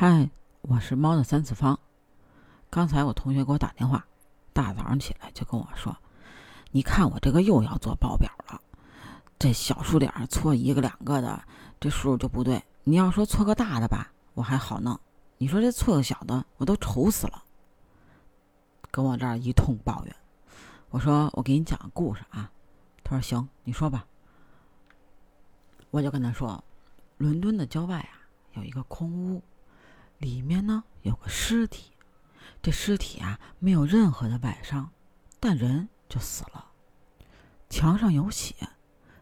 嗨，我是猫的三次方。刚才我同学给我打电话，大早上起来就跟我说：“你看我这个又要做报表了，这小数点错一个两个的，这数就不对。你要说错个大的吧，我还好弄；你说这错个小的，我都愁死了。”跟我这儿一通抱怨。我说：“我给你讲个故事啊。”他说：“行，你说吧。”我就跟他说：“伦敦的郊外啊，有一个空屋。”里面呢有个尸体，这尸体啊没有任何的外伤，但人就死了。墙上有血，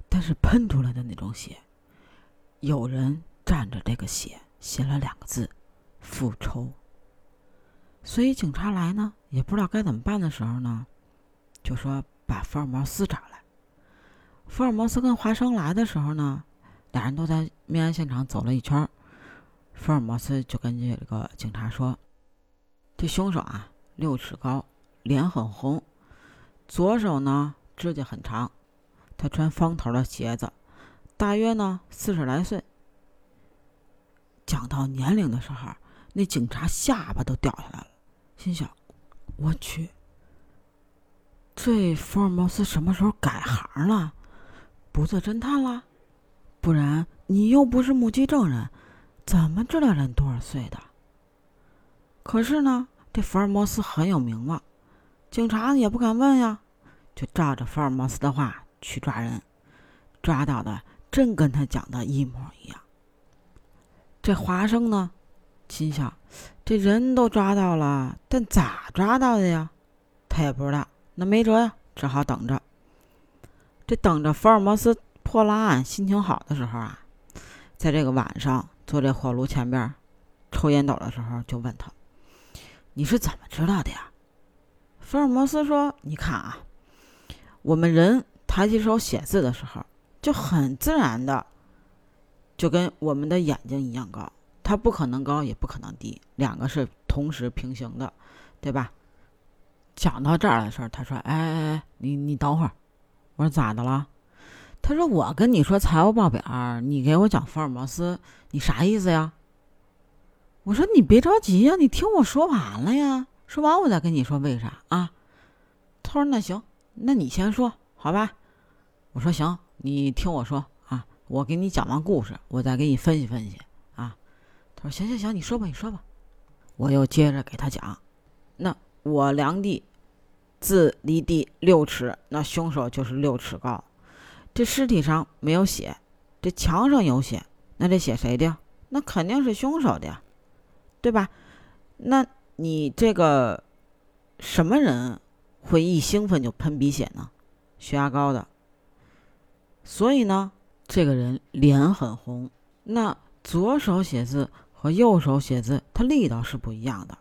但是喷出来的那种血。有人蘸着这个血写了两个字：复仇。所以警察来呢，也不知道该怎么办的时候呢，就说把福尔摩斯找来。福尔摩斯跟华生来的时候呢，俩人都在命案现场走了一圈。福尔摩斯就跟这个警察说：“这凶手啊，六尺高，脸很红，左手呢指甲很长，他穿方头的鞋子，大约呢四十来岁。”讲到年龄的时候，那警察下巴都掉下来了，心想：“我去，这福尔摩斯什么时候改行了？不做侦探了？不然你又不是目击证人。”怎么知道人多少岁的？可是呢，这福尔摩斯很有名望，警察也不敢问呀，就照着福尔摩斯的话去抓人，抓到的真跟他讲的一模一样。这华生呢，心想：这人都抓到了，但咋抓到的呀？他也不知道，那没辙呀，只好等着。这等着福尔摩斯破了案，心情好的时候啊，在这个晚上。坐这火炉前边抽烟斗的时候，就问他：“你是怎么知道的呀？”福尔摩斯说：“你看啊，我们人抬起手写字的时候，就很自然的，就跟我们的眼睛一样高，它不可能高，也不可能低，两个是同时平行的，对吧？”讲到这儿的时候，他说：“哎哎哎，你你等会儿。”我说：“咋的了？”他说：“我跟你说财务报表，你给我讲福尔摩斯，你啥意思呀？”我说：“你别着急呀，你听我说完了呀，说完我再跟你说为啥啊。”他说：“那行，那你先说好吧。”我说：“行，你听我说啊，我给你讲完故事，我再给你分析分析啊。”他说：“行行行，你说吧，你说吧。”我又接着给他讲：“那我量地，自离地六尺，那凶手就是六尺高。”这尸体上没有血，这墙上有血，那这血谁的？那肯定是凶手的呀，对吧？那你这个什么人会一兴奋就喷鼻血呢？血压高的。所以呢，这个人脸很红。那左手写字和右手写字，他力道是不一样的。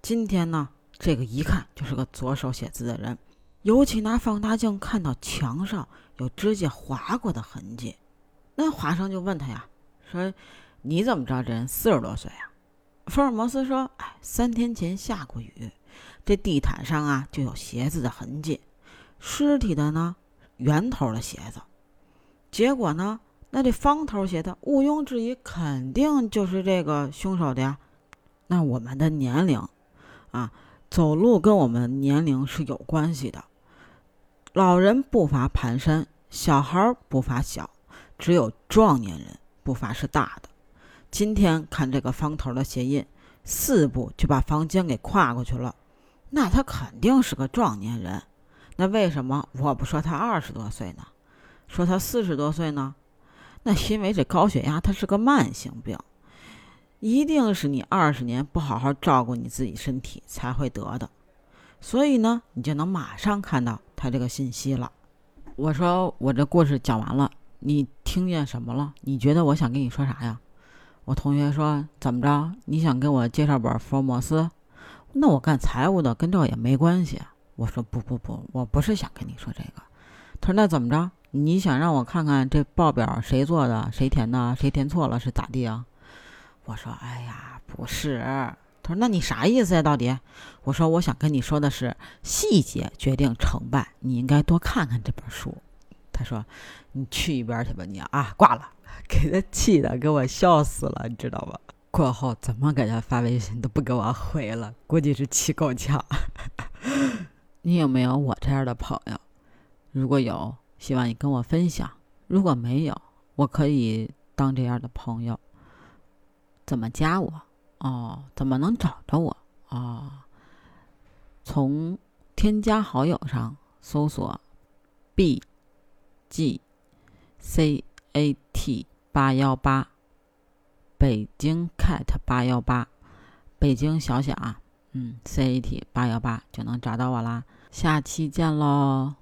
今天呢，这个一看就是个左手写字的人。尤其拿放大镜看到墙上有指甲划过的痕迹，那华生就问他呀，说：“你怎么知道这人四十多岁啊？”福尔摩斯说：“哎，三天前下过雨，这地毯上啊就有鞋子的痕迹，尸体的呢圆头的鞋子，结果呢，那这方头鞋的毋庸置疑肯定就是这个凶手的呀。那我们的年龄啊。”走路跟我们年龄是有关系的，老人步伐蹒跚，小孩步伐小，只有壮年人步伐是大的。今天看这个方头的鞋印，四步就把房间给跨过去了，那他肯定是个壮年人。那为什么我不说他二十多岁呢？说他四十多岁呢？那因为这高血压它是个慢性病。一定是你二十年不好好照顾你自己身体才会得的，所以呢，你就能马上看到他这个信息了。我说我这故事讲完了，你听见什么了？你觉得我想跟你说啥呀？我同学说怎么着？你想给我介绍本福尔摩斯？那我干财务的跟这也没关系。我说不不不，我不是想跟你说这个。他说那怎么着？你想让我看看这报表谁做的，谁填的，谁填错了是咋地啊？我说：“哎呀，不是。”他说：“那你啥意思呀？到底？”我说：“我想跟你说的是，细节决定成败，你应该多看看这本书。”他说：“你去一边去吧，你啊，挂了。”给他气的，给我笑死了，你知道吧？过后怎么给他发微信都不给我回了，估计是气够呛。你有没有我这样的朋友？如果有，希望你跟我分享；如果没有，我可以当这样的朋友。怎么加我？哦，怎么能找着我？哦，从添加好友上搜索 “b g c a t 八幺八”，北京 cat 八幺八，北京小小啊，嗯，c a t 八幺八就能找到我啦。下期见喽！